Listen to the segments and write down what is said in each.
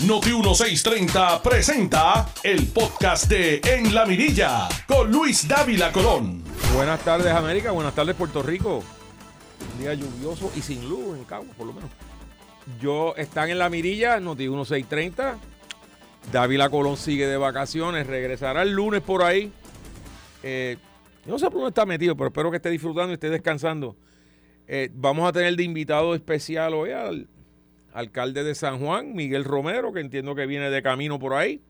Noti 1630 presenta el podcast de En la Mirilla con Luis Dávila Colón. Buenas tardes América, buenas tardes Puerto Rico. Un día lluvioso y sin luz en Cabo, por lo menos. Yo están en la mirilla, Noti 1630. Dávila Colón sigue de vacaciones, regresará el lunes por ahí. Eh, no sé por dónde está metido, pero espero que esté disfrutando y esté descansando. Eh, vamos a tener de invitado especial hoy al alcalde de San Juan, Miguel Romero, que entiendo que viene de camino por ahí.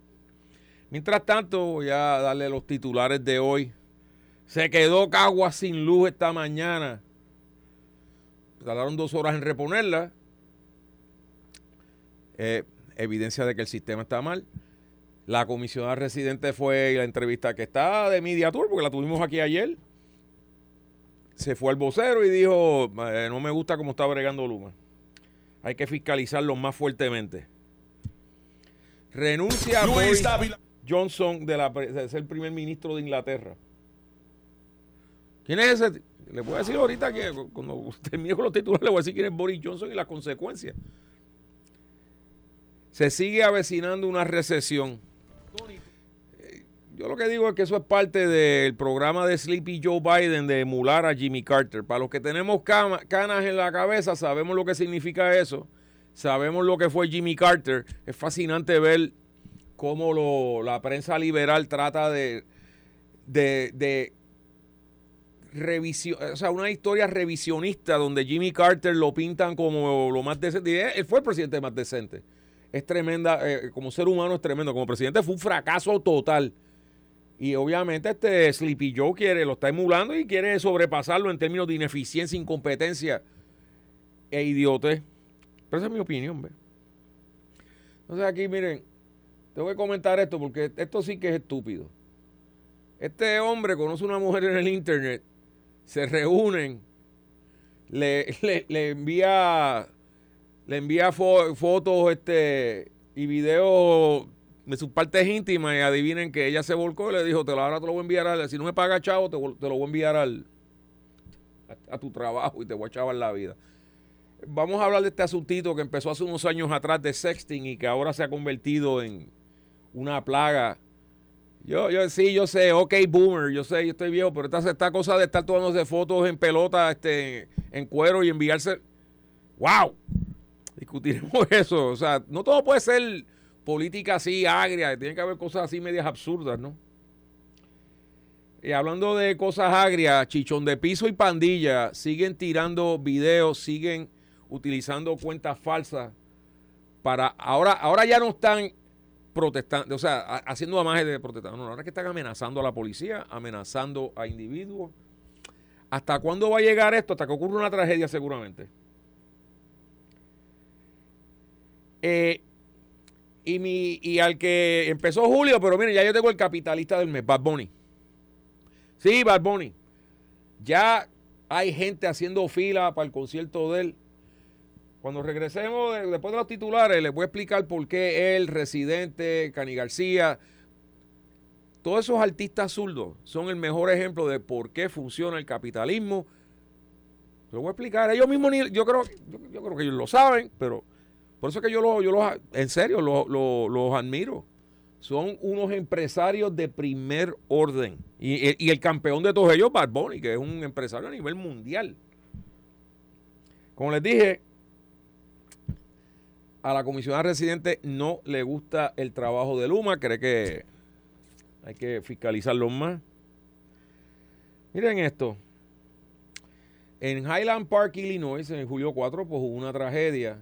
Mientras tanto, voy a darle los titulares de hoy. Se quedó Cagua sin luz esta mañana. Tardaron dos horas en reponerla. Eh, evidencia de que el sistema está mal. La comisionada residente fue la entrevista que está de Media Tour, porque la tuvimos aquí ayer. Se fue al vocero y dijo, eh, no me gusta cómo está bregando Luma. Hay que fiscalizarlo más fuertemente. Renuncia a Boris Johnson de, la, de ser primer ministro de Inglaterra. ¿Quién es ese? Le voy a decir ahorita que cuando termine con los titulares le voy a decir quién es Boris Johnson y las consecuencias. Se sigue avecinando una recesión. Yo lo que digo es que eso es parte del programa de Sleepy Joe Biden de emular a Jimmy Carter. Para los que tenemos canas en la cabeza, sabemos lo que significa eso. Sabemos lo que fue Jimmy Carter. Es fascinante ver cómo la prensa liberal trata de revisión, o sea, una historia revisionista donde Jimmy Carter lo pintan como lo más decente. Él fue el presidente más decente. Es tremenda, eh, como ser humano es tremendo. Como presidente fue un fracaso total. Y obviamente este Sleepy Joe quiere, lo está emulando y quiere sobrepasarlo en términos de ineficiencia, incompetencia e idiote. Pero esa es mi opinión, ¿ve? Entonces aquí, miren, tengo que comentar esto porque esto sí que es estúpido. Este hombre conoce una mujer en el internet, se reúnen, le, le, envía le envía fotos este, y videos de sus partes íntimas y adivinen que ella se volcó y le dijo, te lo, ahora te lo voy a enviar, al, si no me paga chavo, te, te, lo voy a enviar al, a, tu trabajo y te voy a chavar la vida. Vamos a hablar de este asuntito que empezó hace unos años atrás de sexting y que ahora se ha convertido en una plaga. Yo, yo sí, yo sé, ok, boomer, yo sé, yo estoy viejo, pero esta, esta cosa de estar tomándose fotos en pelota, este, en cuero y enviarse. ¡Wow! Discutiremos eso. O sea, no todo puede ser política así agria, tiene que haber cosas así medias absurdas, ¿no? Y hablando de cosas agrias, Chichón de Piso y Pandilla siguen tirando videos, siguen utilizando cuentas falsas para ahora ahora ya no están protestando, o sea, haciendo amaje de protestar, no, ahora que están amenazando a la policía, amenazando a individuos. ¿Hasta cuándo va a llegar esto? Hasta que ocurra una tragedia seguramente. Eh, y, mi, y al que empezó Julio, pero miren, ya yo tengo el capitalista del mes, Bad Bunny. Sí, Bad Bunny. Ya hay gente haciendo fila para el concierto de él. Cuando regresemos después de los titulares, les voy a explicar por qué él, Residente, Cani García, todos esos artistas zurdos son el mejor ejemplo de por qué funciona el capitalismo. Lo voy a explicar. Ellos mismos, yo creo, yo creo que ellos lo saben, pero por eso que yo los, yo en serio, los, admiro. Son unos empresarios de primer orden. Y, el campeón de todos ellos, Bad que es un empresario a nivel mundial. Como les dije, a la comisionada residente no le gusta el trabajo de Luma, cree que hay que fiscalizarlo más. Miren esto. En Highland Park, Illinois, en julio 4, pues hubo una tragedia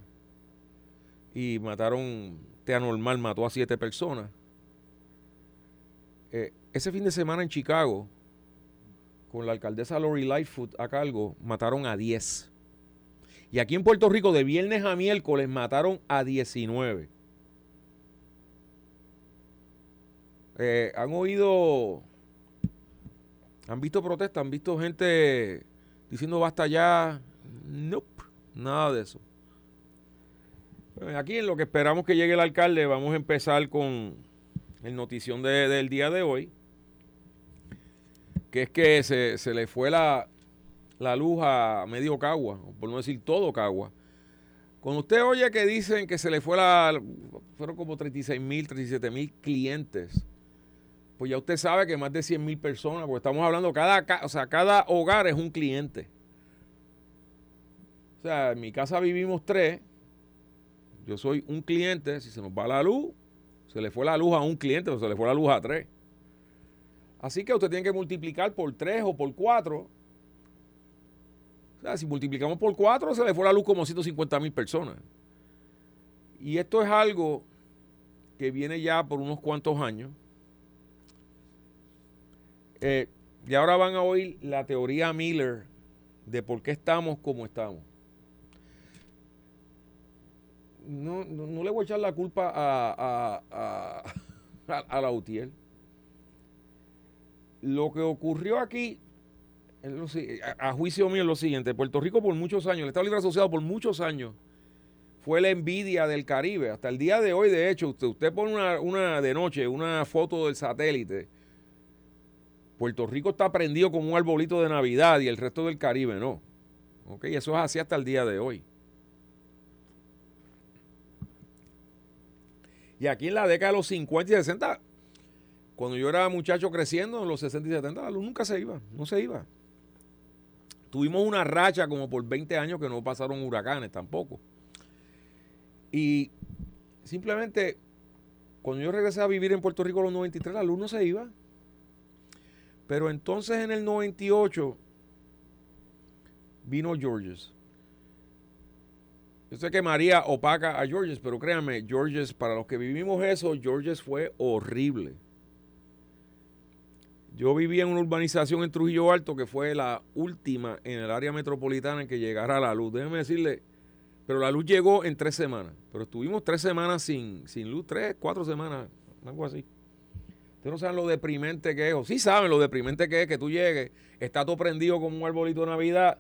y mataron, este anormal mató a siete personas. Eh, ese fin de semana en Chicago, con la alcaldesa Lori Lightfoot a cargo, mataron a 10. Y aquí en Puerto Rico, de viernes a miércoles, mataron a 19. Eh, han oído, han visto protestas, han visto gente diciendo basta ya. Nope, nada de eso. Aquí en lo que esperamos que llegue el alcalde, vamos a empezar con el notición del día de hoy, que es que se, le fue la, luz a medio Cagua, por no decir todo Cagua, Cuando usted oye que dicen que se le fue la. fueron como 36 mil, 37 mil clientes, pues ya usted sabe que más de 100 mil personas, porque estamos hablando, cada, o sea, cada hogar es un cliente. O sea, en mi casa vivimos tres. Yo soy un cliente. Si se nos va la luz, se le fue la luz a un cliente, o se le fue la luz a tres. Así que usted tiene que multiplicar por tres o por cuatro. O sea, si multiplicamos por cuatro, se le fue la luz como 150 mil personas. Y esto es algo que viene ya por unos cuantos años. Eh, y ahora van a oír la teoría Miller de por qué estamos como estamos no, no, le voy a echar la culpa a, a, a, la UTIER. Lo que ocurrió aquí, a, juicio mío, es lo siguiente. Puerto Rico por muchos años, el Estado Libre Asociado por muchos años, fue la envidia del Caribe. Hasta el día de hoy, de hecho, usted, usted pone una, una de noche, una foto del satélite. Puerto Rico está prendido como un arbolito de Navidad y el resto del Caribe no. Eso es así hasta el día de hoy. Y aquí en la década de los 50 y 60, cuando yo era muchacho creciendo, en los 60 y 70, la luz nunca se iba, no se iba. Tuvimos una racha como por 20 años que no pasaron huracanes tampoco. Y simplemente, cuando yo regresé a vivir en Puerto Rico en los 93, la luz no se iba. Pero entonces en el 98 vino Georges. Yo sé que María opaca a Georges, pero créanme, Georges, para los que vivimos eso, Georges fue horrible. Yo vivía en una urbanización en Trujillo Alto que fue la última en el área metropolitana en que llegara la luz. Déjeme decirle, pero la luz llegó en tres semanas. Pero estuvimos tres semanas sin, sin luz, tres, cuatro semanas, algo así. Ustedes no saben lo deprimente que es, o sí saben lo deprimente que es que tú llegues, está todo prendido como un arbolito de Navidad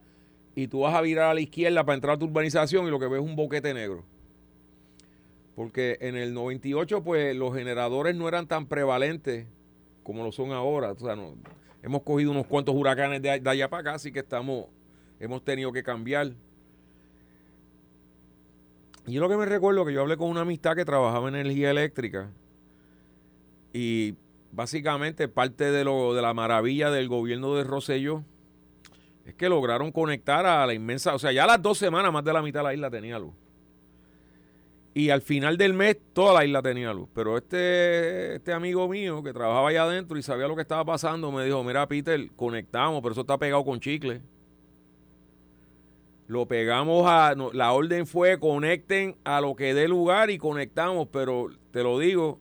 y tú vas a virar a la izquierda para entrar a tu urbanización y lo que ves es un boquete negro. Porque en el 98, pues los generadores no eran tan prevalentes como lo son ahora. O sea, no, hemos cogido unos cuantos huracanes de, allá para acá, así que estamos, hemos tenido que cambiar. Yo lo que me recuerdo que yo hablé con una amistad que trabajaba en energía eléctrica y básicamente parte de, lo, de la maravilla del gobierno de Rosselló es que lograron conectar a la inmensa, o sea, ya las dos semanas más de la mitad de la isla tenía luz. Y al final del mes toda la isla tenía luz. Pero este, este amigo mío que trabajaba allá adentro y sabía lo que estaba pasando, me dijo, mira Peter, conectamos, pero eso está pegado con chicle. Lo pegamos a... la orden fue conecten a lo que dé lugar y conectamos, pero te lo digo,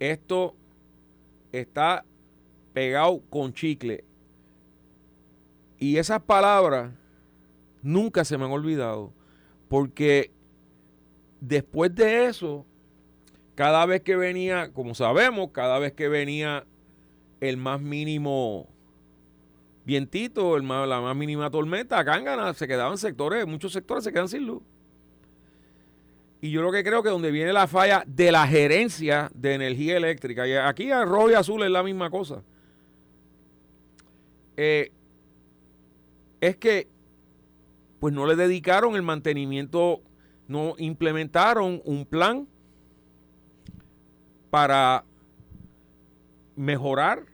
esto está pegado con chicle. Y esas palabras nunca se me han olvidado, porque después de eso, cada vez que venía, como sabemos, cada vez que venía el más mínimo vientito, el la más mínima tormenta, acá en se quedaban sectores, muchos sectores se quedan sin luz. Y yo lo que creo que donde viene la falla de la gerencia de energía eléctrica, y aquí a rojo y azul es la misma cosa. Eh, es que pues no le dedicaron el mantenimiento, no implementaron un plan para mejorar,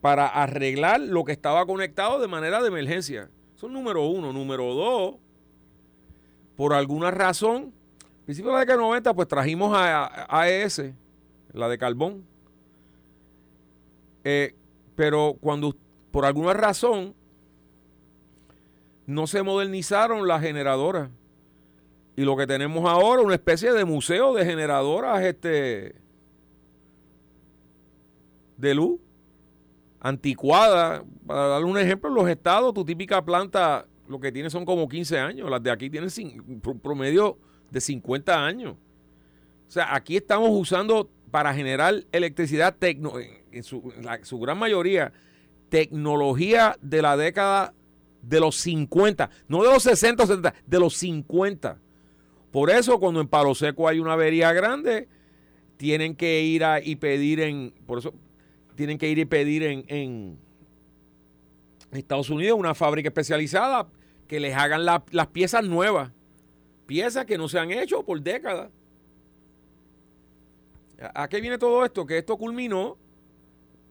para arreglar lo que estaba conectado de manera de emergencia. Eso es número uno. Número dos, por alguna razón, al principio de la década de 90, pues trajimos a, AES, la de carbón. Eh, pero cuando por alguna razón no se modernizaron las generadoras. Y lo que tenemos ahora, una especie de museo de generadoras este, de luz, anticuada. Para darle un ejemplo, los estados, tu típica planta, lo que tiene son como 15 años. Las de aquí tienen promedio de 50 años. O sea, aquí estamos usando para generar electricidad, en, su, su gran mayoría, tecnología de la década de los 50, no de los 60 o 70, de los 50. Por eso cuando en Palo Seco hay una avería grande, tienen que ir a, y pedir en, por eso tienen que ir y pedir en, en Estados Unidos una fábrica especializada que les hagan las piezas nuevas piezas que no se han hecho por décadas. ¿A qué viene todo esto? Que esto culminó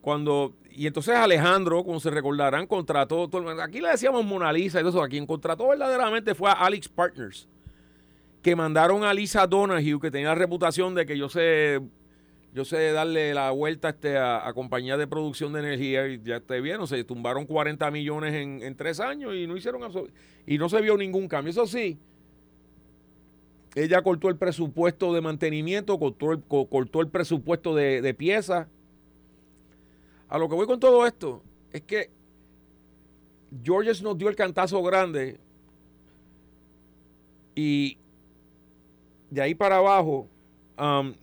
cuando, y entonces Alejandro, como se recordarán, contrató, todo, aquí le decíamos Mona Lisa y todo eso, a quien contrató verdaderamente fue a Alex Partners, que mandaron a Lisa Donahue, que tenía la reputación de que yo sé, yo sé darle la vuelta este, a, a compañías de producción de energía, y ya te vieron, se tumbaron 40 millones en, tres años y no hicieron y no se vio ningún cambio. Eso sí, ella cortó el presupuesto de mantenimiento, cortó el, cortó el presupuesto de, de piezas a lo que voy con todo esto es que Georges nos dio el cantazo grande y de ahí para abajo um,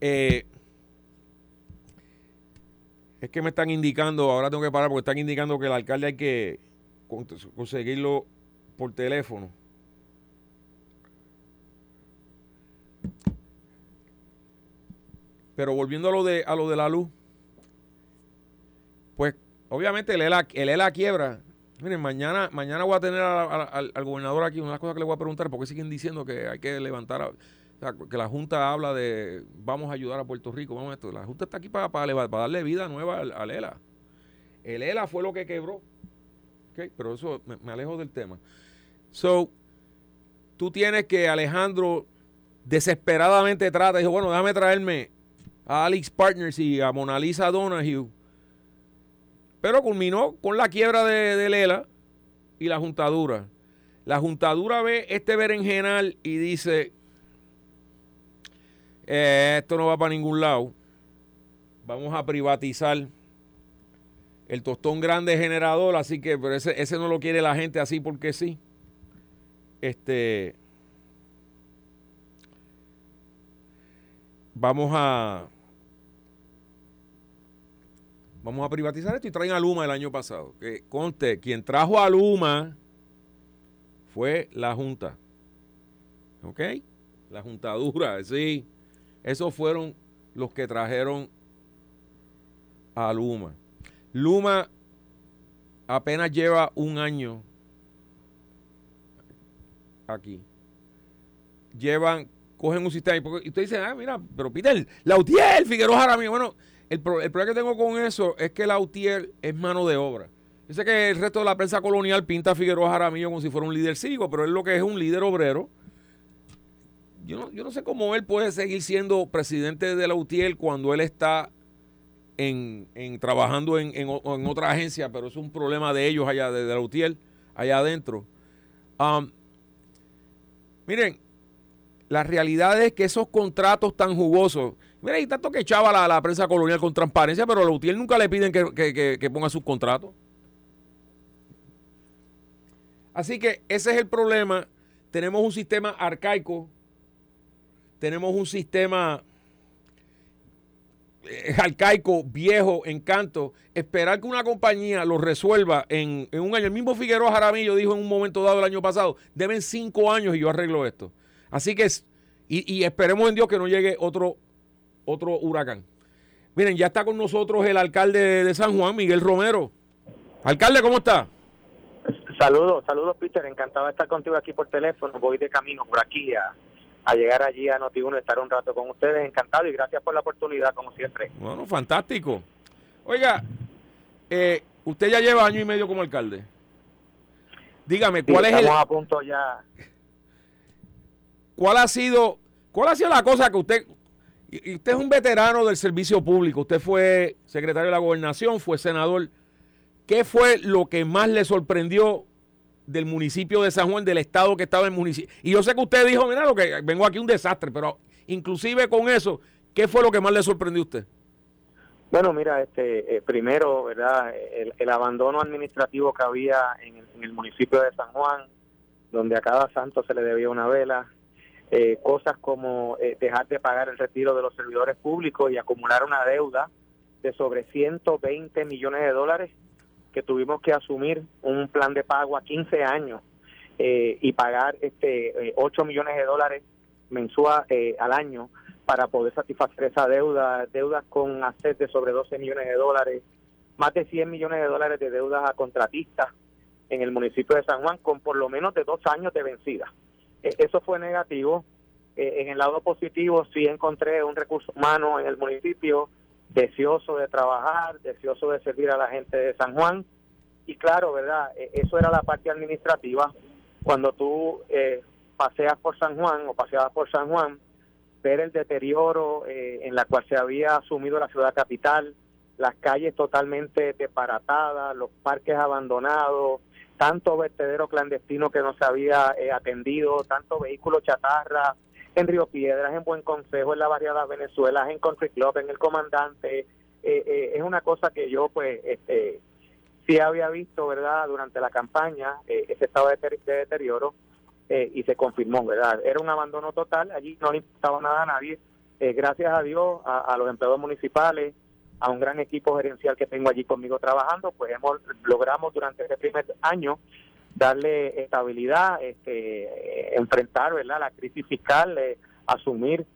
eh, es que me están indicando, ahora tengo que parar porque están indicando que el alcalde hay que conseguirlo por teléfono. Pero volviendo a lo de, a lo de la luz, pues obviamente el ELA, el quiebra. Miren, mañana, mañana voy a tener al, gobernador aquí una cosa que le voy a preguntar, porque siguen diciendo que hay que levantar, que la Junta habla de vamos a ayudar a Puerto Rico, vamos a esto. La Junta está aquí para, para, darle vida nueva al, ELA. El ELA fue lo que quebró. Pero eso me, me alejo del tema. So, tú tienes que Alejandro desesperadamente trata, dijo, bueno, déjame traerme a Alex Partners y a Mona Lisa Donahue. Pero culminó con la quiebra de, Lela y la juntadura. La juntadura ve este berenjenal y dice, eh, esto no va para ningún lado. Vamos a privatizar el tostón grande generador, así que pero ese, ese no lo quiere la gente así porque sí. Este, vamos a vamos a privatizar esto y traen a Luma el año pasado. Que conste, quien trajo a Luma fue la Junta. ¿Ok? La juntadura, sí. Esos fueron los que trajeron a Luma. Luma apenas lleva un año aquí. Llevan, cogen un sistema y usted dice, ah, mira, pero Peter, Lautier, Figueroa Jaramillo, bueno, el, problema que tengo con eso es que la UTIER es mano de obra. Yo sé que el resto de la prensa colonial pinta a Figueroa Jaramillo como si fuera un líder cívico, pero él lo que es un líder obrero. Yo no, yo no sé cómo él puede seguir siendo presidente de la UTIER cuando él está en, trabajando en, otra agencia, pero es un problema de ellos allá, de, la UTIER, allá adentro. Miren, la realidad es que esos contratos tan jugosos, Mira, y tanto que echaba la, la prensa colonial con transparencia, pero a la UTIER nunca le piden que, ponga sus contratos. Así que ese es el problema. Tenemos un sistema arcaico, tenemos un sistema eh, arcaico, viejo, encanto. Esperar que una compañía lo resuelva en, un año. El mismo Figueroa Jaramillo dijo en un momento dado el año pasado, deben cinco años y yo arreglo esto. Así que, y, y esperemos en Dios que no llegue otro otro huracán. Miren, ya está con nosotros el alcalde de San Juan, Miguel Romero. Alcalde, ¿cómo está? Saludos, saludos Peter, encantado de estar contigo aquí por teléfono, voy de camino por aquí a, llegar allí a Noti1 estar un rato con ustedes, encantado y gracias por la oportunidad como siempre. Bueno, fantástico. Oiga, eh, usted ya lleva año y medio como alcalde. Dígame, ¿cuál es el... a punto ya. ¿Cuál ha sido, cuál ha sido la cosa que usted, y usted es un veterano del servicio público. Usted fue secretario de la gobernación, fue senador. ¿Qué fue lo que más le sorprendió del municipio de San Juan, del estado que estaba en el municipio? Y yo sé que usted dijo, mira, lo que vengo aquí un desastre, pero inclusive con eso, ¿qué fue lo que más le sorprendió a usted? Bueno, mira, este, eh, primero, ¿verdad? El, abandono administrativo que había en el municipio de San Juan, donde a cada santo se le debía una vela, eh, cosas como eh, dejar de pagar el retiro de los servidores públicos y acumular una deuda de sobre 120 millones de dólares que tuvimos que asumir un plan de pago a 15 años eh, y pagar este 8 millones de dólares mensual al año para poder satisfacer esa deuda, deudas con assets de sobre 12 millones de dólares, más de 100 millones de dólares de deudas a contratistas en el municipio de San Juan con por lo menos de dos años de vencida. E, eso fue negativo. E, en el lado positivo sí encontré un recurso humano en el municipio deseoso de trabajar, deseoso de servir a la gente de San Juan. Y claro, ¿verdad? E, eso era la parte administrativa. Cuando tú eh, paseas por San Juan o paseabas por San Juan, ver el deterioro eh, en la cual se había asumido la ciudad capital, las calles totalmente desbaratadas, los parques abandonados, tanto vertedero clandestino que no se había eh, atendido, tanto vehículo chatarra en Río Piedras, en Buen Consejo, en la Barriada Venezuela, en Country Club, en El Comandante. Eh, eh, es una cosa que yo, pues, este, sí había visto, ¿verdad?, durante la campaña, ese estado de, deterioro, y se confirmó, ¿verdad? Era un abandono total, allí no le importaba nada a nadie. gracias a Dios, a los empleados municipales, a un gran equipo gerencial que tengo allí conmigo trabajando, pues hemos logramos durante este primer año darle estabilidad, este, enfrentar ¿verdad? la crisis fiscal, eh, asumir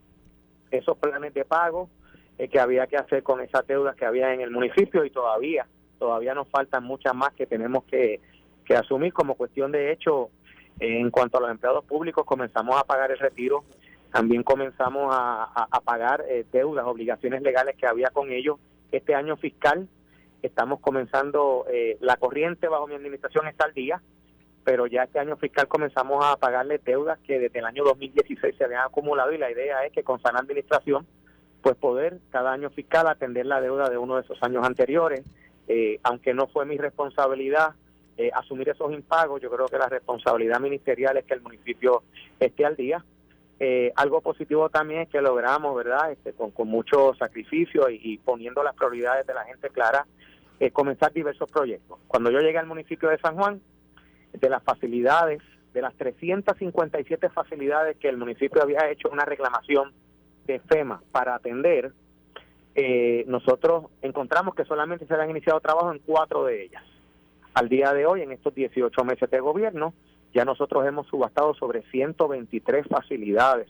esos planes de pago eh, que había que hacer con esas deudas que había en el municipio y todavía, todavía nos faltan muchas más que tenemos que, que asumir como cuestión de hecho. en cuanto a los empleados públicos, comenzamos a pagar el retiro también comenzamos a, pagar eh, deudas, obligaciones legales que había con ellos. Este año fiscal estamos comenzando, eh, la corriente bajo mi administración está al día, pero ya este año fiscal comenzamos a pagarle deudas que desde el año 2016 se habían acumulado y la idea es que con sana administración, pues poder cada año fiscal atender la deuda de uno de esos años anteriores. Eh, aunque no fue mi responsabilidad asumir esos impagos, yo creo que la responsabilidad ministerial es que el municipio esté al día eh, algo positivo también es que logramos, ¿verdad? Este, con, mucho sacrificio y, poniendo las prioridades de la gente clara, eh, comenzar diversos proyectos. Cuando yo llegué al municipio de San Juan, de las facilidades, de las 357 facilidades que el municipio había hecho una reclamación de FEMA para atender, eh, nosotros encontramos que solamente se habían iniciado trabajo en cuatro de ellas. Al día de hoy, en estos 18 meses de gobierno, ya nosotros hemos subastado sobre 123 facilidades.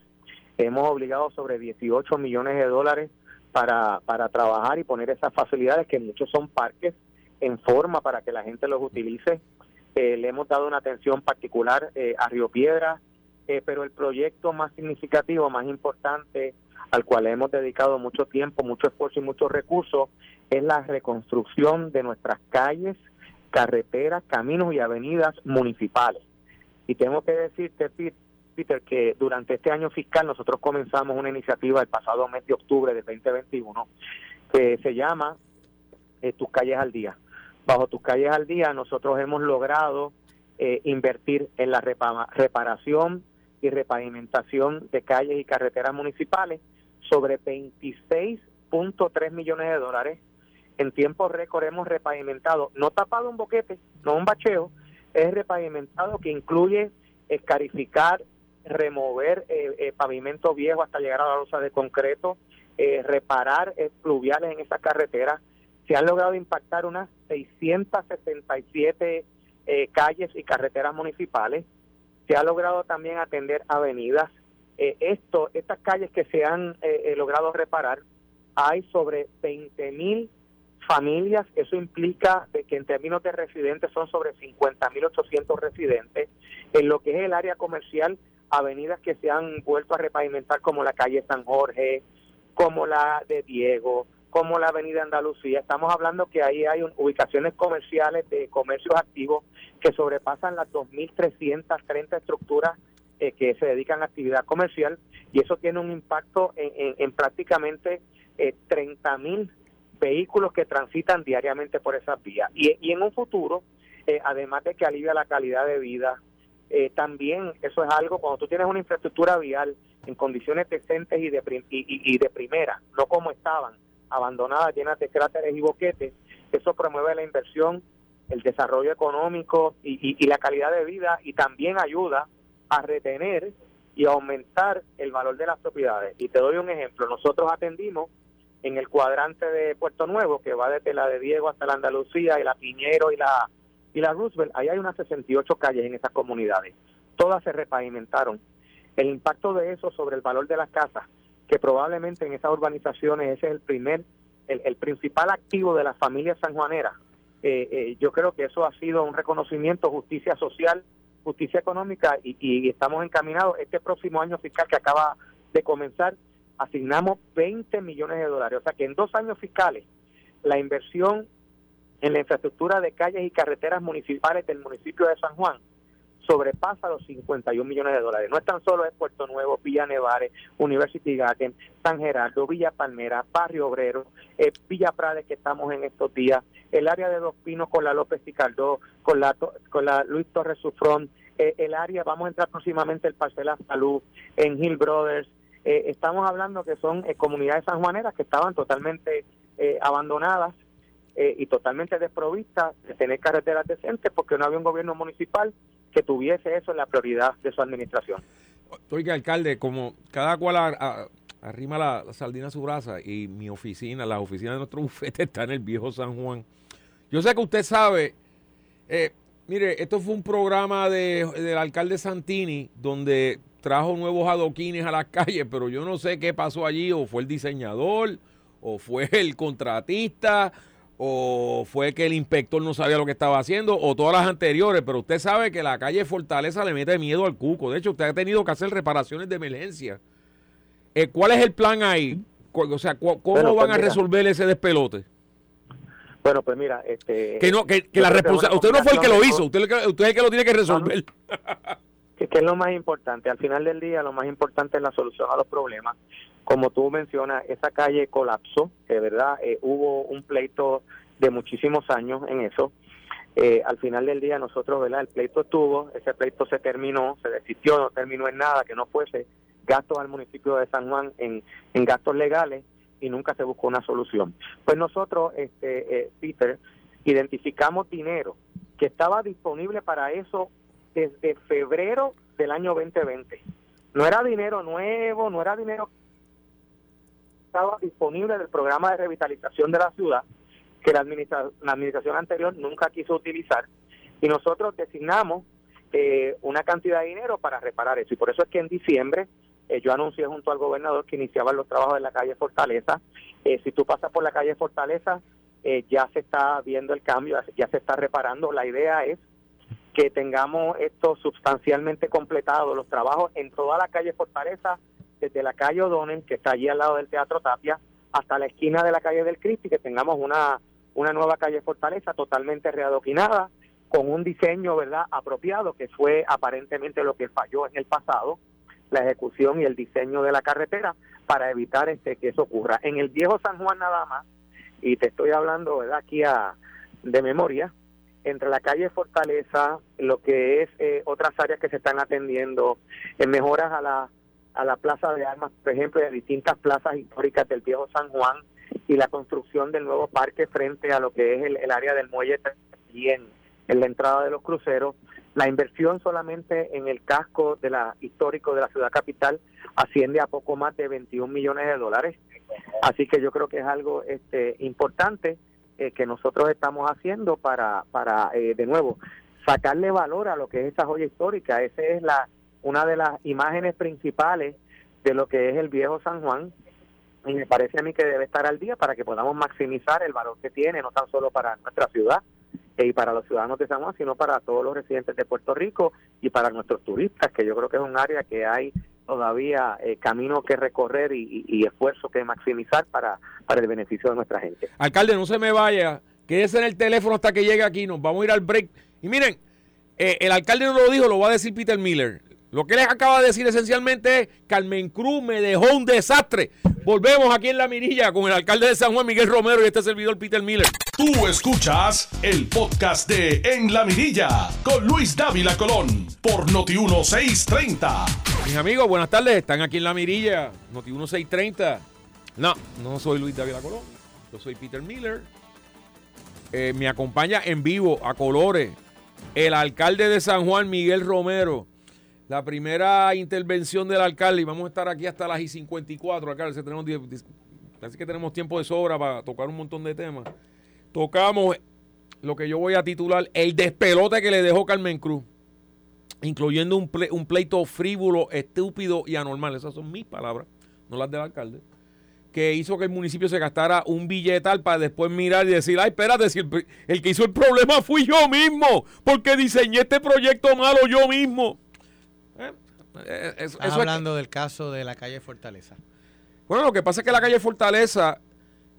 Hemos obligado sobre 18 millones de dólares para, para trabajar y poner esas facilidades, que muchos son parques, en forma para que la gente los utilice. Eh, le hemos dado una atención particular eh, a Río Piedra, eh, pero el proyecto más significativo, más importante, al cual hemos dedicado mucho tiempo, mucho esfuerzo y muchos recursos, es la reconstrucción de nuestras calles, carreteras, caminos y avenidas municipales. Y tengo que decirte, Peter, que durante este año fiscal nosotros comenzamos una iniciativa el pasado mes de octubre de 2021 que se llama eh, Tus calles al día. Bajo Tus calles al día nosotros hemos logrado eh, invertir en la reparación y repavimentación de calles y carreteras municipales sobre 26.3 millones de dólares. En tiempo récord hemos repavimentado, no tapado un boquete, no un bacheo, es repavimentado que incluye escarificar, remover eh, eh, pavimento viejo hasta llegar a la losa de concreto, eh, reparar fluviales en esa carretera. Se han logrado impactar unas 667 calles y carreteras municipales. Se ha logrado también atender avenidas. esto, estas calles que se han logrado reparar, hay sobre 20 mil familias, eso implica que en términos de residentes son sobre 50.800 residentes. En lo que es el área comercial, avenidas que se han vuelto a repavimentar como la calle San Jorge, como la de Diego, como la avenida Andalucía. Estamos hablando que ahí hay ubicaciones comerciales de comercios activos que sobrepasan las 2.330 estructuras eh, que se dedican a actividad comercial y eso tiene un impacto en, prácticamente eh, 30.000 vehículos que transitan diariamente por esas vías. Y, y en un futuro, eh, además de que alivia la calidad de vida, eh, también eso es algo, cuando tú tienes una infraestructura vial en condiciones decentes y de, y, de primera, no como estaban, abandonadas, llenas de cráteres y boquetes, eso promueve la inversión, el desarrollo económico y, y la calidad de vida y también ayuda a retener y aumentar el valor de las propiedades. Y te doy un ejemplo, nosotros atendimos en el cuadrante de Puerto Nuevo, que va desde la de Diego hasta la Andalucía y la Piñero y la y la Roosevelt, ahí hay unas 68 calles en esas comunidades. Todas se repavimentaron. El impacto de eso sobre el valor de las casas, que probablemente en esas urbanizaciones ese es el primer, el, principal activo de las familias sanjuaneras, eh, eh, yo creo que eso ha sido un reconocimiento, justicia social, justicia económica y, y estamos encaminados. Este próximo año fiscal que acaba de comenzar, asignamos 20 millones de dólares. O sea que en dos años fiscales, la inversión en la infraestructura de calles y carreteras municipales del municipio de San Juan sobrepasa los 51 millones de dólares. No es tan solo en Puerto Nuevo, Villa Nevares, University Garden, San Gerardo, Villa Palmera, Barrio Obrero, eh, Villa Prades que estamos en estos días, el área de Dos Pinos con la López Caldó, con la, con la Luis Torres Sufrón, eh, el área, vamos a entrar próximamente el Parcela Salud, en Hill Brothers, eh, estamos hablando que son comunidades sanjuaneras que estaban totalmente abandonadas y totalmente desprovistas de tener carreteras decentes porque no había un gobierno municipal que tuviese eso en la prioridad de su administración. Oiga, alcalde, como cada cual arrima la, sardina a su brasa y mi oficina, la oficina de nuestro bufete está en el viejo San Juan. Yo sé que usted sabe, eh, mire, esto fue un programa de, del alcalde Santini donde trajo nuevos adoquines a las calles, pero yo no sé qué pasó allí, o fue el diseñador, o fue el contratista, o fue que el inspector no sabía lo que estaba haciendo, o todas las anteriores, pero usted sabe que la calle Fortaleza le mete miedo al cuco. De hecho, usted ha tenido que hacer reparaciones de emergencia. Eh, ¿Cuál es el plan ahí? O sea, ¿cómo pues van a resolver ese despelote? Bueno, pues mira, este... Que, no, que, la responsabilidad... Usted no fue el que lo hizo, usted, usted es el que lo tiene que resolver. que, es lo más importante. Al final del día, lo más importante es la solución a los problemas. Como tú mencionas, esa calle colapsó, de verdad, eh, hubo un pleito de muchísimos años en eso. Eh, al final del día nosotros, ¿verdad? El pleito estuvo, ese pleito se terminó, se desistió, no terminó en nada, que no fuese gastos al municipio de San Juan en, en gastos legales y nunca se buscó una solución. Pues nosotros, este, eh, Peter, identificamos dinero que estaba disponible para eso desde febrero del año 2020. No era dinero nuevo, no era dinero estaba disponible del programa de revitalización de la ciudad que la, la administración anterior nunca quiso utilizar y nosotros designamos eh, una cantidad de dinero para reparar eso y por eso es que en diciembre eh, yo anuncié junto al gobernador que iniciaban los trabajos en la calle Fortaleza. Eh, si tú pasas por la calle Fortaleza, ya se está viendo el cambio, ya se está reparando. La idea es que tengamos esto sustancialmente completado, los trabajos en toda la calle Fortaleza, desde la calle O'Donnell, que está allí al lado del Teatro Tapia, hasta la esquina de la calle del Cristo y que tengamos una, una nueva calle Fortaleza totalmente readoquinada, con un diseño verdad apropiado, que fue aparentemente lo que falló en el pasado, la ejecución y el diseño de la carretera, para evitar este que eso ocurra. En el viejo San Juan nada más, y te estoy hablando verdad aquí a, de memoria, entre la calle Fortaleza, lo que es eh, otras áreas que se están atendiendo, en mejoras a la, a la Plaza de Armas, por ejemplo, de distintas plazas históricas del viejo San Juan y la construcción del nuevo parque frente a lo que es el, área del muelle y en, en la entrada de los cruceros. La inversión solamente en el casco de la histórico de la ciudad capital asciende a poco más de 21 millones de dólares. Así que yo creo que es algo este, importante eh, que nosotros estamos haciendo para, para eh, de nuevo, sacarle valor a lo que es esa joya histórica. Esa es la una de las imágenes principales de lo que es el viejo San Juan y me parece a mí que debe estar al día para que podamos maximizar el valor que tiene, no tan solo para nuestra ciudad eh, y para los ciudadanos de San Juan, sino para todos los residentes de Puerto Rico y para nuestros turistas, que yo creo que es un área que hay todavía eh, camino que recorrer y, esfuerzo que maximizar para, para el beneficio de nuestra gente. Alcalde, no se me vaya, quédese en el teléfono hasta que llegue aquí, nos vamos a ir al break. Y miren, eh, el alcalde no lo dijo, lo va a decir Peter Miller. Lo que les acaba de decir esencialmente es, Carmen Cruz me dejó un desastre. Volvemos aquí en La Mirilla con el alcalde de San Juan, Miguel Romero, y este servidor Peter Miller. Tú escuchas el podcast de En La Mirilla con Luis Dávila Colón por Noti1630. Mis amigos, buenas tardes. Están aquí en La Mirilla, Noti1630. No, no soy Luis Dávila Colón. Yo soy Peter Miller. Eh, me acompaña en vivo a colores el alcalde de San Juan, Miguel Romero la primera intervención del alcalde, y vamos a estar aquí hasta las y 54, alcalde, así que tenemos tiempo de sobra para tocar un montón de temas. Tocamos lo que yo voy a titular El despelote que le dejó Carmen Cruz, incluyendo un, pleito frívolo, estúpido y anormal. Esas son mis palabras, no las del alcalde. que hizo que el municipio se gastara un billetal para después mirar y decir, ay, espérate, si el, que hizo el problema fui yo mismo, porque diseñé este proyecto malo yo mismo. Eh, Estás hablando del caso de la calle Fortaleza. Bueno, lo que pasa es que la calle Fortaleza,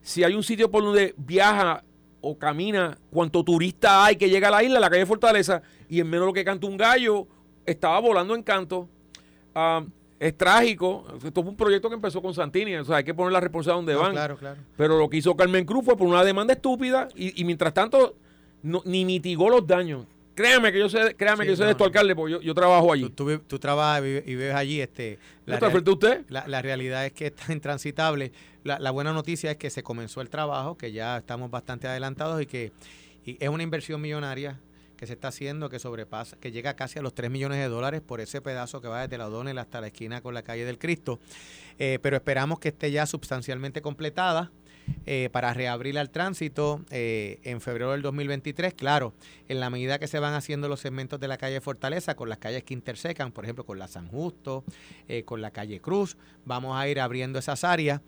si hay un sitio por donde viaja o camina cuanto turista hay que llega a la isla, la calle Fortaleza, y en menos de lo que canta un gallo, estaba volando en canto. Ah, es trágico. Esto fue un proyecto que empezó con Santini. O sea, hay que poner la responsabilidad donde van. Claro, claro. Pero lo que hizo Carmen Cruz fue por una demanda estúpida y, mientras tanto ni mitigó los daños. Créame que yo sé, créame que yo sé de esto, alcalde, porque yo, trabajo allí. Tú, trabajas y vives allí. Este, la, frente a usted? La, realidad es que está intransitable. La, la, buena noticia es que se comenzó el trabajo, que ya estamos bastante adelantados y que es una inversión millonaria que se está haciendo que sobrepasa, que llega casi a los 3 millones de dólares por ese pedazo que va desde la O'Donnell hasta la esquina con la calle del Cristo. Eh, pero esperamos que esté ya sustancialmente completada. Eh, para reabrir al tránsito eh, en febrero del 2023. Claro, en la medida que se van haciendo los segmentos de la calle Fortaleza con las calles que intersecan, por ejemplo, con la San Justo, eh, con la calle Cruz, vamos a ir abriendo esas áreas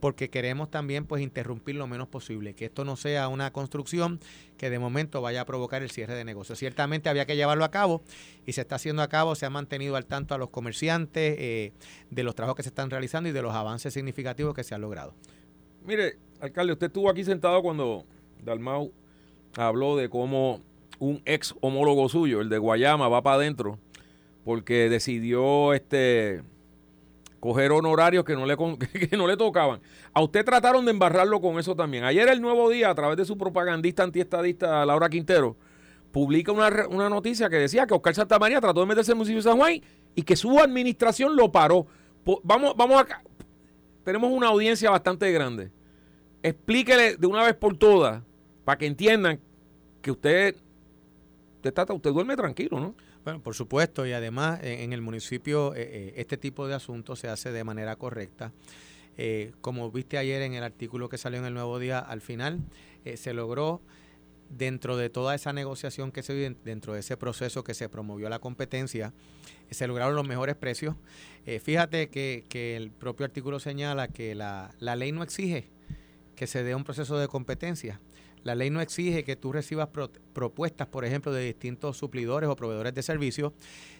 porque queremos también pues interrumpir lo menos posible, que esto no sea una construcción que de momento vaya a provocar el cierre de negocios. Ciertamente había que llevarlo a cabo y se está haciendo a cabo, se ha mantenido al tanto a los comerciantes de los trabajos que se están realizando y de los avances significativos que se han logrado. Mire, alcalde, usted estuvo aquí sentado cuando Dalmau habló de cómo un ex homólogo suyo, el de Guayama, va para adentro porque decidió este coger honorarios que no, le, que no le tocaban. A usted trataron de embarrarlo con eso también. Ayer el Nuevo Día, a través de su propagandista antiestadista Laura Quintero, publica una, una noticia que decía que Oscar Santamaría trató de meterse en el municipio de San Juan y que su administración lo paró. Vamos, vamos a, tenemos una audiencia bastante grande. Explíquele de una vez por todas, para que entiendan que usted, usted, usted duerme tranquilo, ¿no? Bueno, por supuesto, y además en el municipio eh, eh, este tipo de asuntos se hace de manera correcta. Eh, como viste ayer en el artículo que salió en el Nuevo Día, al final se logró dentro de toda esa negociación que se dio, dentro de ese proceso que se promovió la competencia, se lograron los mejores precios. Eh, fíjate que, el propio artículo señala que la, ley no exige que se dé un proceso de competencia. La ley no exige que tú recibas propuestas, por ejemplo, de distintos suplidores o proveedores de servicios.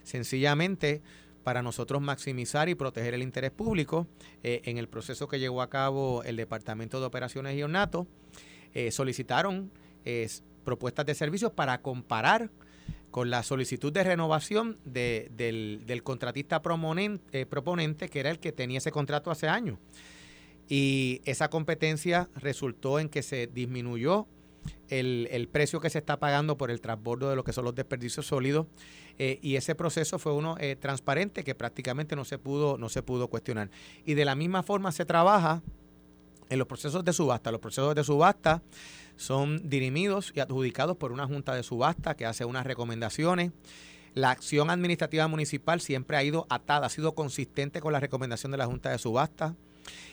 Sencillamente, para nosotros maximizar y proteger el interés público, eh, en el proceso que llevó a cabo el Departamento de Operaciones y Ornato, eh, solicitaron propuestas de servicios para comparar con la solicitud de renovación del, contratista eh, proponente, que era el que tenía ese contrato hace años. Y esa competencia resultó en que se disminuyó el, precio que se está pagando por el transbordo de lo que son los desperdicios sólidos eh, y ese proceso fue uno eh, transparente que prácticamente no se pudo no se pudo cuestionar y de la misma forma se trabaja en los procesos de subasta los procesos de subasta son dirimidos y adjudicados por una junta de subasta que hace unas recomendaciones. La acción administrativa municipal siempre ha ido atada, ha sido consistente con la recomendación de la junta de subasta.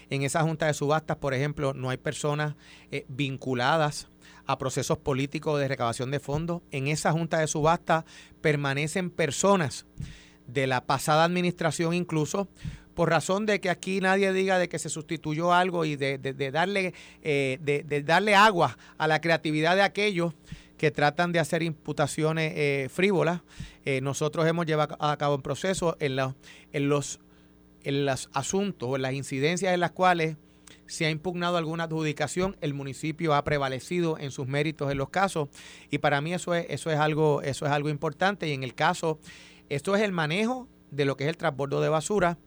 En esa junta de subastas, por ejemplo, no hay personas eh, vinculadas a procesos políticos de recabación de fondos. En esa junta de subasta permanecen personas de la pasada administración incluso por razón de que aquí nadie diga de que se sustituyó algo y de, darle, eh, de, darle agua a la creatividad de aquellos que tratan de hacer imputaciones eh, frívolas. Eh, nosotros hemos llevado a cabo un proceso en, en, los, en los asuntos o en las incidencias en las cuales se ha impugnado alguna adjudicación, el municipio ha prevalecido en sus méritos en los casos y para mí eso es, eso es, algo, eso es algo importante y en el caso, esto es el manejo de lo que es el transbordo de basura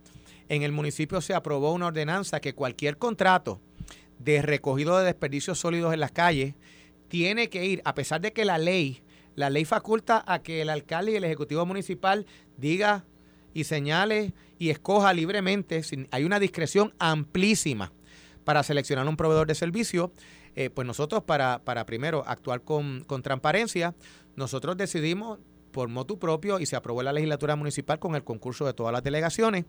en el municipio se aprobó una ordenanza que cualquier contrato de recogido de desperdicios sólidos en las calles tiene que ir, a pesar de que la ley, la ley faculta a que el alcalde y el ejecutivo municipal diga y señale y escoja libremente, hay una discreción amplísima para seleccionar un proveedor de servicio, eh, pues nosotros para, para primero actuar con, con transparencia, nosotros decidimos por motu propio y se aprobó en la legislatura municipal con el concurso de todas las delegaciones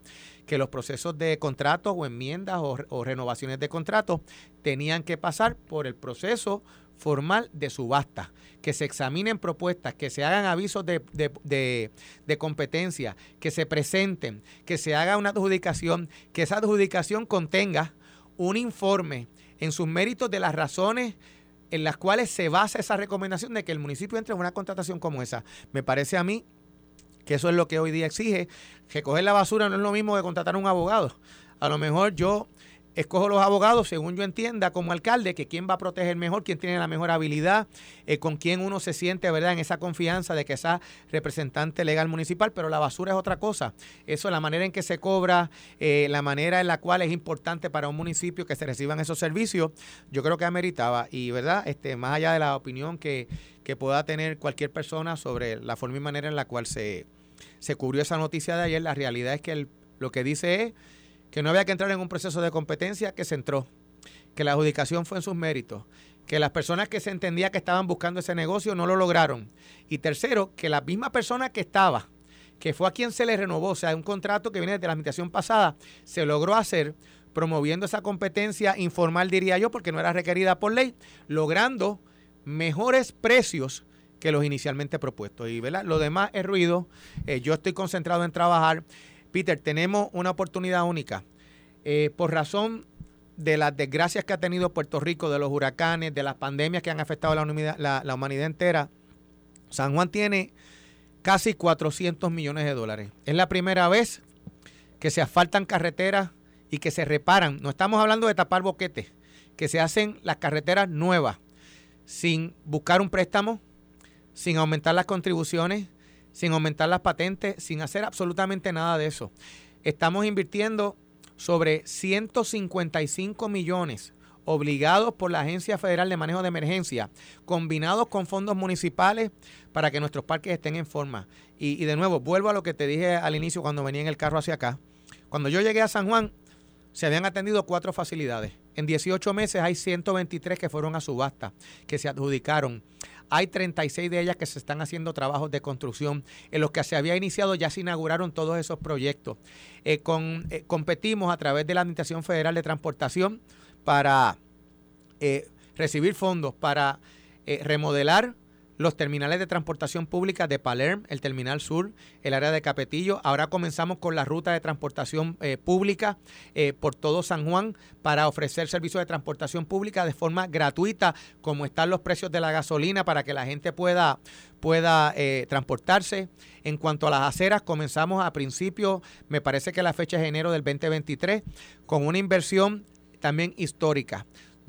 que los procesos de contratos o enmiendas o, renovaciones de contratos tenían que pasar por el proceso formal de subasta, que se examinen propuestas, que se hagan avisos de, de, competencia, que se presenten, que se haga una adjudicación, que esa adjudicación contenga un informe en sus méritos de las razones en las cuales se basa esa recomendación de que el municipio entre en una contratación como esa. Me parece a mí que eso es lo que hoy día exige. Recoger la basura no es lo mismo que contratar a un abogado. A lo mejor yo escojo los abogados según yo entienda como alcalde que quién va a proteger mejor, quién tiene la mejor habilidad, eh, con quién uno se siente, ¿verdad?, en esa confianza de que sea representante legal municipal, pero la basura es otra cosa. Eso, la manera en que se cobra, eh, la manera en la cual es importante para un municipio que se reciban esos servicios, yo creo que ameritaba. Y, ¿verdad?, este, más allá de la opinión que, que pueda tener cualquier persona sobre la forma y manera en la cual se, se cubrió esa noticia de ayer, la realidad es que lo que dice es que no había que entrar en un proceso de competencia, que se entró, que la adjudicación fue en sus méritos, que las personas que se entendía que estaban buscando ese negocio no lo lograron. Y tercero, que la misma persona que estaba, que fue a quien se le renovó, o sea, un contrato que viene de la administración pasada, se logró hacer promoviendo esa competencia informal, diría yo, porque no era requerida por ley, logrando mejores precios que los inicialmente propuestos. Y ¿verdad? lo demás es ruido. Eh, yo estoy concentrado en trabajar. Peter, tenemos una oportunidad única. Eh, por razón de las desgracias que ha tenido Puerto Rico, de los huracanes, de las pandemias que han afectado la humanidad, la, humanidad entera, San Juan tiene casi 400 millones de dólares. Es la primera vez que se asfaltan carreteras y que se reparan. No estamos hablando de tapar boquetes, que se hacen las carreteras nuevas, sin buscar un préstamo, sin aumentar las contribuciones, sin aumentar las patentes, sin hacer absolutamente nada de eso. Estamos invirtiendo sobre 155 millones obligados por la Agencia Federal de Manejo de Emergencia, combinados con fondos municipales para que nuestros parques estén en forma. Y, de nuevo, vuelvo a lo que te dije al inicio cuando venía en el carro hacia acá. Cuando yo llegué a San Juan, se habían atendido cuatro facilidades. En 18 meses hay 123 que fueron a subasta, que se adjudicaron. Hay 36 de ellas que se están haciendo trabajos de construcción. En los que se había iniciado ya se inauguraron todos esos proyectos. Eh, eh, competimos a través de la Administración Federal de Transportación para eh, recibir fondos para remodelar los terminales de transportación pública de Palerm, el Terminal Sur, el área de Capetillo. Ahora comenzamos con la ruta de transportación eh, pública eh, por todo San Juan para ofrecer servicios de transportación pública de forma gratuita, como están los precios de la gasolina, para que la gente pueda, pueda eh, transportarse. En cuanto a las aceras, comenzamos a principios, me parece que la fecha es enero del 2023, con una inversión también histórica.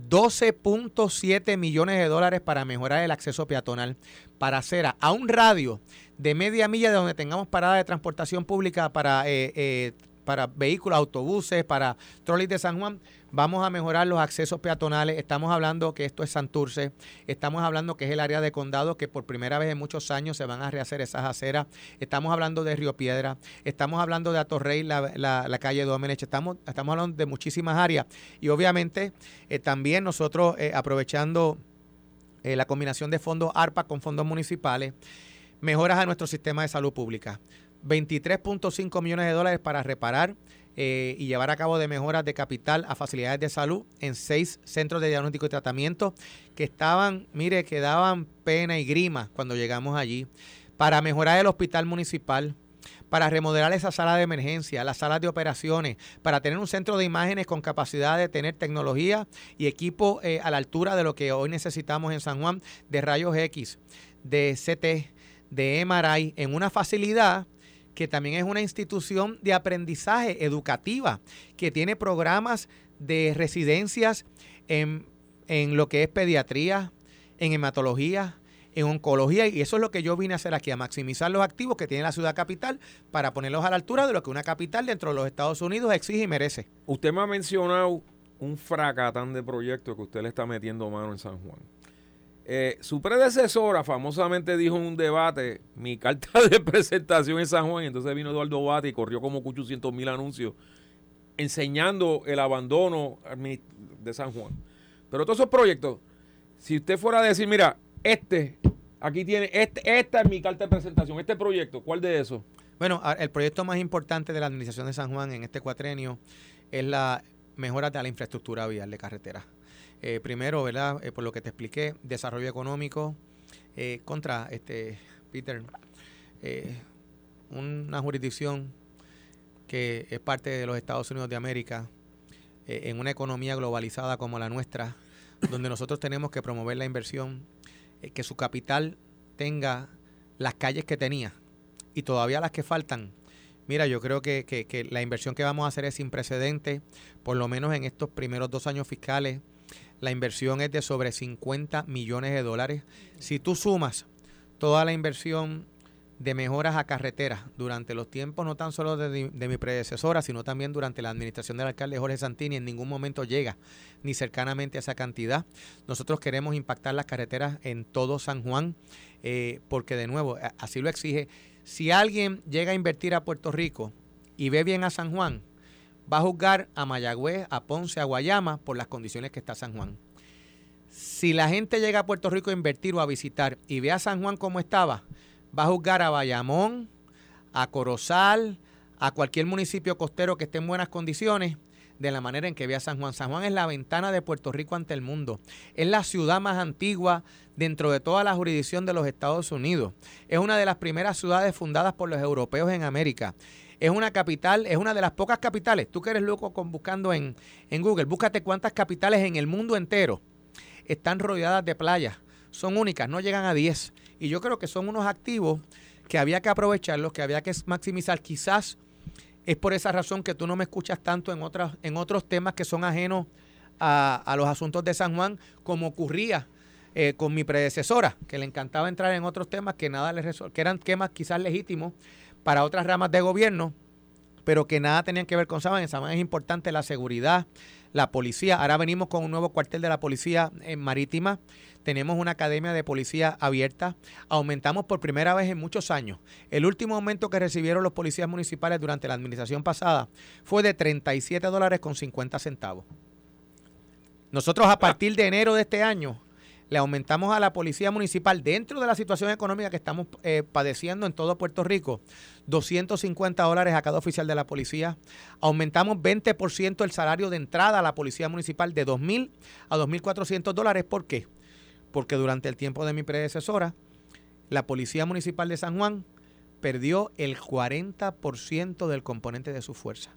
12.7 millones de dólares para mejorar el acceso peatonal. Para acera a un radio de media milla de donde tengamos parada de transportación pública para, eh, eh, para vehículos, autobuses, para trolleys de San Juan Vamos a mejorar los accesos peatonales. Estamos hablando que esto es Santurce. Estamos hablando que es el área de condado que por primera vez en muchos años se van a rehacer esas aceras. Estamos hablando de Río Piedra. Estamos hablando de Atorrey, la, la, calle Domenech. Estamos, estamos hablando de muchísimas áreas. Y obviamente eh, también nosotros eh, aprovechando eh, la combinación de fondos ARPA con fondos municipales, mejoras a nuestro sistema de salud pública. 23.5 millones de dólares para reparar eh, y llevar a cabo de mejoras de capital a facilidades de salud en seis centros de diagnóstico y tratamiento que estaban, mire, que daban pena y grima cuando llegamos allí, para mejorar el hospital municipal, para remodelar esa sala de emergencia, las salas de operaciones, para tener un centro de imágenes con capacidad de tener tecnología y equipo eh, a la altura de lo que hoy necesitamos en San Juan, de rayos X, de CT, de MRI, en una facilidad que también es una institución de aprendizaje educativa, que tiene programas de residencias en, lo que es pediatría, en hematología, en oncología, y eso es lo que yo vine a hacer aquí, a maximizar los activos que tiene la ciudad capital para ponerlos a la altura de lo que una capital dentro de los Estados Unidos exige y merece. Usted me ha mencionado un fracatán de proyectos que usted le está metiendo mano en San Juan. Eh, su predecesora famosamente dijo en un debate, mi carta de presentación en San Juan, entonces vino Eduardo Bate y corrió como 800 mil anuncios enseñando el abandono de San Juan. Pero todos esos proyectos, si usted fuera a decir, mira, este, aquí tiene, este, esta es mi carta de presentación, este proyecto, ¿cuál de esos? Bueno, el proyecto más importante de la administración de San Juan en este cuatrenio es la mejora de la infraestructura vial de carretera. Eh, primero, ¿verdad? Eh, por lo que te expliqué, desarrollo económico eh, contra este Peter, una jurisdicción que es parte de los Estados Unidos de América, en una economía globalizada como la nuestra, donde nosotros tenemos que promover la inversión, que su capital tenga las calles que tenía y todavía las que faltan. Mira, yo creo que, que la inversión que vamos a hacer es sin precedente, por lo menos en estos primeros dos años fiscales. La inversión es de sobre 50 millones de dólares. Si tú sumas toda la inversión de mejoras a carreteras durante los tiempos no tan solo de, mi predecesora, sino también durante la administración del alcalde Jorge Santini, en ningún momento llega ni cercanamente a esa cantidad. Nosotros queremos impactar las carreteras en todo San Juan, eh, porque de nuevo, así lo exige. Si alguien llega a invertir a Puerto Rico y ve bien a San Juan, va a juzgar a Mayagüez, a Ponce, a Guayama por las condiciones que está San Juan. Si la gente llega a Puerto Rico a invertir o a visitar y ve a San Juan como estaba, va a juzgar a Bayamón, a Corozal, a cualquier municipio costero que esté en buenas condiciones de la manera en que ve a San Juan. San Juan es la ventana de Puerto Rico ante el mundo. Es la ciudad más antigua dentro de toda la jurisdicción de los Estados Unidos. Es una de las primeras ciudades fundadas por los europeos en América. Es una capital, es una de las pocas capitales. Tú que eres loco con, buscando en, en Google, búscate cuántas capitales en el mundo entero están rodeadas de playas. Son únicas, no llegan a 10. Y yo creo que son unos activos que había que aprovecharlos, que había que maximizar. Quizás es por esa razón que tú no me escuchas tanto en, otras, en otros temas que son ajenos a, los asuntos de San Juan, como ocurría eh, con mi predecesora, que le encantaba entrar en otros temas que nada le que eran temas quizás legítimos para otras ramas de gobierno, pero que nada tenían que ver con San Juan. En San Juan es importante la seguridad, la policía. Ahora venimos con un nuevo cuartel de la policía en marítima tenemos una academia de policía abierta, aumentamos por primera vez en muchos años. El último aumento que recibieron los policías municipales durante la administración pasada fue de 37 dólares con 50 centavos. Nosotros a partir de enero de este año le aumentamos a la policía municipal dentro de la situación económica que estamos eh, padeciendo en todo Puerto Rico, 250 dólares a cada oficial de la policía. Aumentamos 20% el salario de entrada a la policía municipal de 2.000 a 2.400 dólares. ¿Por qué? porque durante el tiempo de mi predecesora, la Policía Municipal de San Juan perdió el 40% del componente de su fuerza.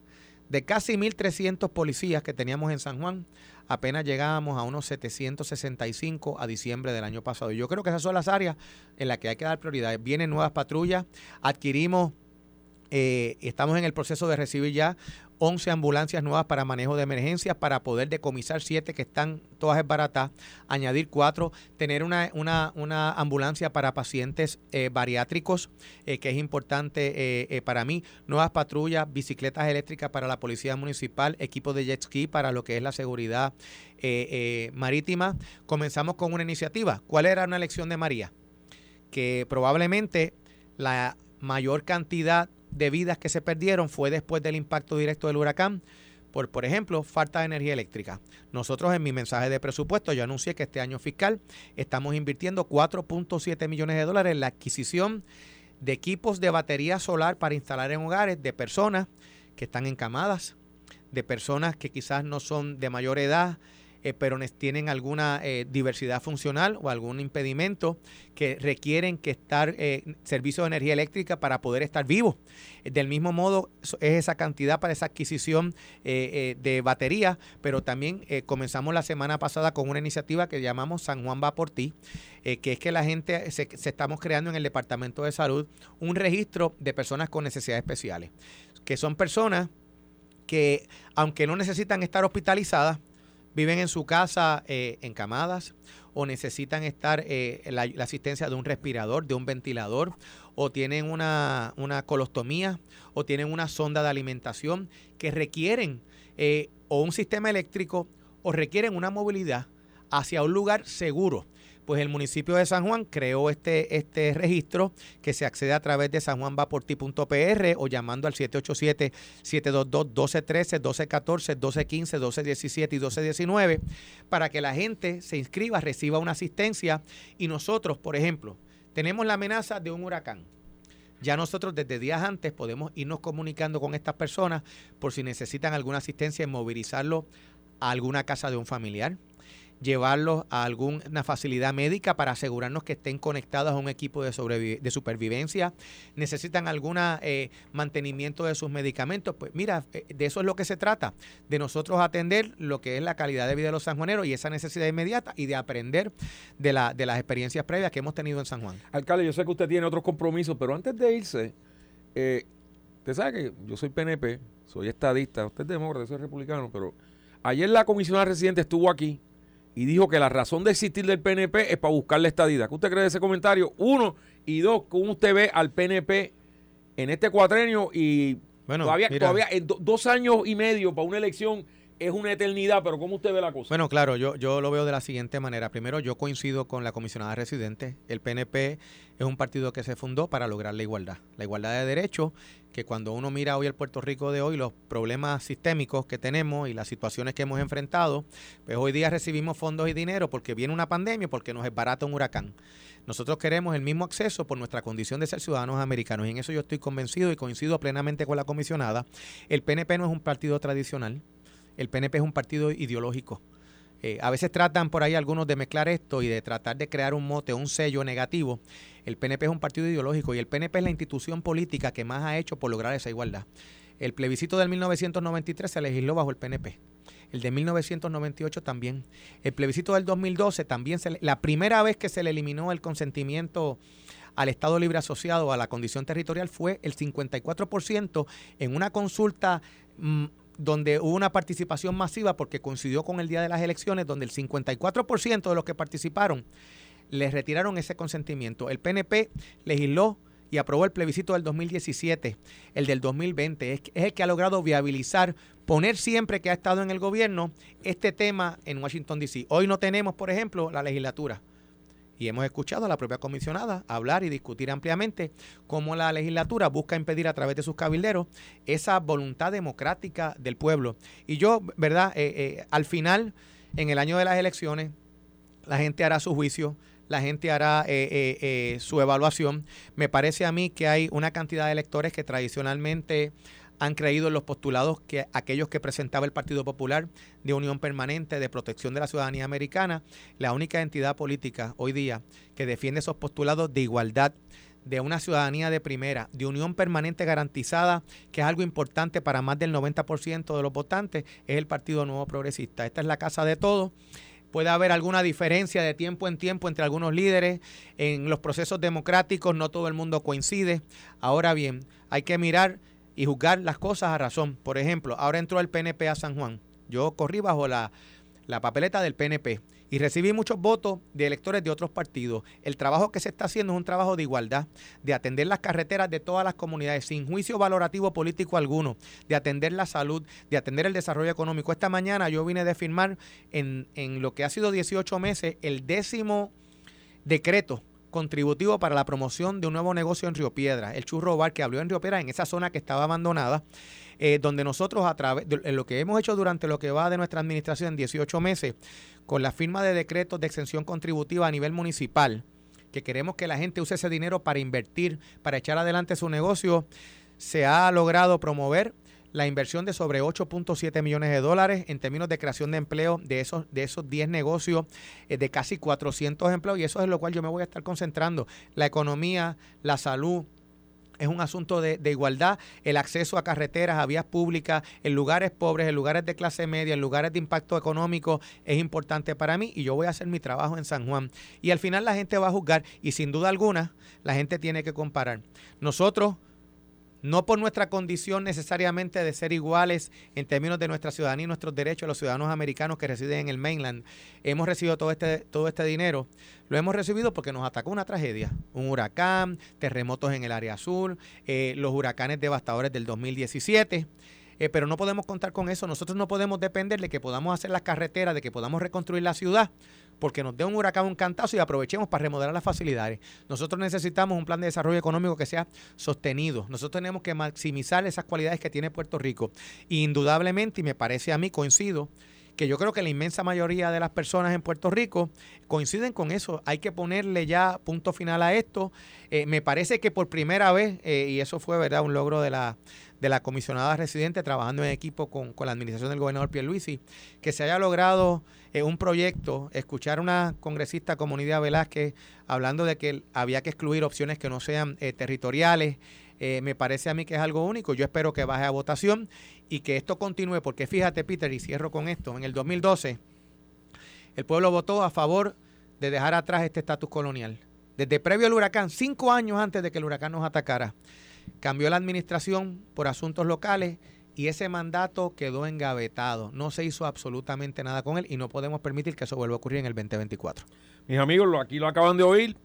De casi 1.300 policías que teníamos en San Juan, apenas llegábamos a unos 765 a diciembre del año pasado. Y yo creo que esas son las áreas en las que hay que dar prioridad. Vienen nuevas patrullas, adquirimos eh, estamos en el proceso de recibir ya 11 ambulancias nuevas para manejo de emergencias para poder decomisar 7 que están todas baratas, añadir 4, tener una, una, ambulancia para pacientes eh, bariátricos, eh, que es importante para mí, nuevas patrullas, bicicletas eléctricas para la policía municipal, equipo de jet ski para lo que es la seguridad marítima. Comenzamos con una iniciativa. ¿Cuál era una elección de María? Que probablemente la mayor cantidad de vidas que se perdieron fue después del impacto directo del huracán por, por ejemplo, falta de energía eléctrica. Nosotros en mi mensaje de presupuesto yo anuncié que este año fiscal estamos invirtiendo 4.7 millones de dólares en la adquisición de equipos de batería solar para instalar en hogares de personas que están encamadas, de personas que quizás no son de mayor edad, eh, pero tienen alguna eh, diversidad funcional o algún impedimento que requieren que estar eh, servicio de energía eléctrica para poder estar vivos. Del mismo modo, es esa cantidad para esa adquisición de batería, pero también comenzamos la semana pasada con una iniciativa que llamamos San Juan va por ti, que es que la gente, se, se estamos creando en el Departamento de Salud un registro de personas con necesidades especiales, que son personas que aunque no necesitan estar hospitalizadas, viven en su casa eh, encamadas o necesitan estar eh, la, asistencia de un respirador, de un ventilador, o tienen una, colostomía, o tienen una sonda de alimentación que requieren eh, o un sistema eléctrico o requieren una movilidad hacia un lugar seguro pues el municipio de San Juan creó este, este registro que se accede a través de sanjuanvaporti.pr o llamando al 787-722-1213, 1214, 1215, 1217 y 1219 para que la gente se inscriba, reciba una asistencia y nosotros, por ejemplo, tenemos la amenaza de un huracán. Ya nosotros desde días antes podemos irnos comunicando con estas personas por si necesitan alguna asistencia en movilizarlo a alguna casa de un familiar, llevarlos a alguna facilidad médica para asegurarnos que estén conectados a un equipo de, supervivencia, necesitan algún eh, mantenimiento de sus medicamentos. Pues mira, eh, de eso es lo que se trata, de nosotros atender lo que es la calidad de vida de los sanjuaneros y esa necesidad inmediata y de aprender de, la, de las experiencias previas que hemos tenido en San Juan. Alcalde, yo sé que usted tiene otros compromisos, pero antes de irse, eh, usted sabe que yo soy PNP, soy estadista, usted es demócrata, soy republicano, pero ayer la comisionada residente estuvo aquí y dijo que la razón de existir del PNP es para buscar la estadidad. ¿Qué usted cree de ese comentario? Uno, y dos, ¿cómo usted ve al PNP en este cuatrenio y bueno, todavía, todavía en dos años y medio para una elección es una eternidad, pero ¿cómo usted ve la cosa? Bueno, claro, yo, yo lo veo de la siguiente manera. Primero, yo coincido con la comisionada residente. El PNP es un partido que se fundó para lograr la igualdad. La igualdad de derechos, que cuando uno mira hoy el Puerto Rico de hoy, los problemas sistémicos que tenemos y las situaciones que hemos enfrentado, pues hoy día recibimos fondos y dinero porque viene una pandemia, porque nos es barato un huracán. Nosotros queremos el mismo acceso por nuestra condición de ser ciudadanos americanos y en eso yo estoy convencido y coincido plenamente con la comisionada. El PNP no es un partido tradicional, el PNP es un partido ideológico. Eh, a veces tratan por ahí algunos de mezclar esto y de tratar de crear un mote, un sello negativo. El PNP es un partido ideológico y el PNP es la institución política que más ha hecho por lograr esa igualdad. El plebiscito del 1993 se legisló bajo el PNP. El de 1998 también. El plebiscito del 2012 también. Se la primera vez que se le eliminó el consentimiento al Estado Libre Asociado a la condición territorial fue el 54% en una consulta mm, donde hubo una participación masiva porque coincidió con el día de las elecciones, donde el 54% de los que participaron les retiraron ese consentimiento. El PNP legisló y aprobó el plebiscito del 2017, el del 2020. Es, es el que ha logrado viabilizar, poner siempre que ha estado en el gobierno este tema en Washington, D.C. Hoy no tenemos, por ejemplo, la legislatura. Y hemos escuchado a la propia comisionada hablar y discutir ampliamente cómo la legislatura busca impedir a través de sus cabilderos esa voluntad democrática del pueblo. Y yo, ¿verdad? Eh, eh, al final, en el año de las elecciones, la gente hará su juicio, la gente hará eh, su evaluación. Me parece a mí que hay una cantidad de electores que tradicionalmente han creído en los postulados que aquellos que presentaba el Partido Popular de unión permanente, de protección de la ciudadanía americana, la única entidad política hoy día que defiende esos postulados de igualdad, de una ciudadanía de primera, de unión permanente garantizada, que es algo importante para más del 90% de los votantes, es el Partido Nuevo Progresista. Esta es la casa de todos puede haber alguna diferencia de tiempo en tiempo entre algunos líderes. En los procesos democráticos no todo el mundo coincide. Ahora bien, hay que mirar y juzgar las cosas a razón. Por ejemplo, ahora entró el PNP a San Juan. Yo corrí bajo la, papeleta del PNP y recibí muchos votos de electores de otros partidos. El trabajo que se está haciendo es un trabajo de igualdad, de atender las carreteras de todas las comunidades sin juicio valorativo político alguno, de atender la salud, de atender el desarrollo económico. Esta mañana yo vine de firmar en, en lo que ha sido 18 meses el décimo decreto contributivo para la promoción de un nuevo negocio en Río Piedra, el Churro Bar que abrió en Río Piedra, en esa zona que estaba abandonada, eh, donde nosotros a través de lo que hemos hecho durante lo que va de nuestra administración en 18 meses, con la firma de decretos de exención contributiva a nivel municipal, que queremos que la gente use ese dinero para invertir, para echar adelante su negocio, se ha logrado promover la inversión de sobre 8.7 millones de dólares en términos de creación de empleo de esos, de esos 10 negocios eh, de casi 400 empleos y eso es lo cual yo me voy a estar concentrando. La economía, la salud, es un asunto de, de, igualdad, el acceso a carreteras, a vías públicas, en lugares pobres, en lugares de clase media, en lugares de impacto económico, es importante para mí y yo voy a hacer mi trabajo en San Juan. Y al final la gente va a juzgar y sin duda alguna la gente tiene que comparar. Nosotros no por nuestra condición necesariamente de ser iguales en términos de nuestra ciudadanía y nuestros derechos los ciudadanos americanos que residen en el mainland. Hemos recibido todo este, todo este dinero. Lo hemos recibido porque nos atacó una tragedia, un huracán, terremotos en el área sur, eh, los huracanes devastadores del 2017. Eh, pero no podemos contar con eso. Nosotros no podemos depender de que podamos hacer las carreteras, de que podamos reconstruir la ciudad, porque nos dé un huracán, un cantazo y aprovechemos para remodelar las facilidades. Nosotros necesitamos un plan de desarrollo económico que sea sostenido. Nosotros tenemos que maximizar esas cualidades que tiene Puerto Rico. indudablemente, y me parece a mí, coincido, que yo creo que la inmensa mayoría de las personas en Puerto Rico coinciden con eso. Hay que ponerle ya punto final a esto. Eh, me parece que por primera vez, eh, y eso fue verdad un logro de la, de la comisionada residente trabajando en equipo con, con la administración del gobernador Pierluisi, que se haya logrado eh, un proyecto, escuchar a una congresista como Nidia Velázquez hablando de que había que excluir opciones que no sean territoriales, me parece a mí que es algo único. Yo espero que baje a votación y que esto continúe, porque fíjate, Peter, y cierro con esto, en el 2012 el pueblo votó a favor de dejar atrás este estatus colonial. Desde previo al huracán, cinco años antes de que el huracán nos atacara, cambió la administración por asuntos locales y ese mandato quedó engavetado. No se hizo absolutamente nada con él y no podemos permitir que eso vuelva a ocurrir en el 2024. Mis amigos, aquí lo acaban de oír.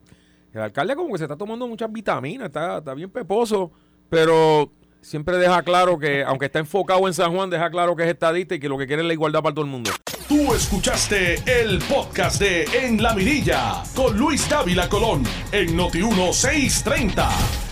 El alcalde como que se está tomando muchas vitaminas, está, está bien peposo, pero siempre deja claro que, aunque está enfocado en San Juan, deja claro que es estadista y que lo que quiere es la igualdad para todo el mundo. Tú escuchaste el podcast de En la Mirilla con Luis Dávila Colón en Noti 1630.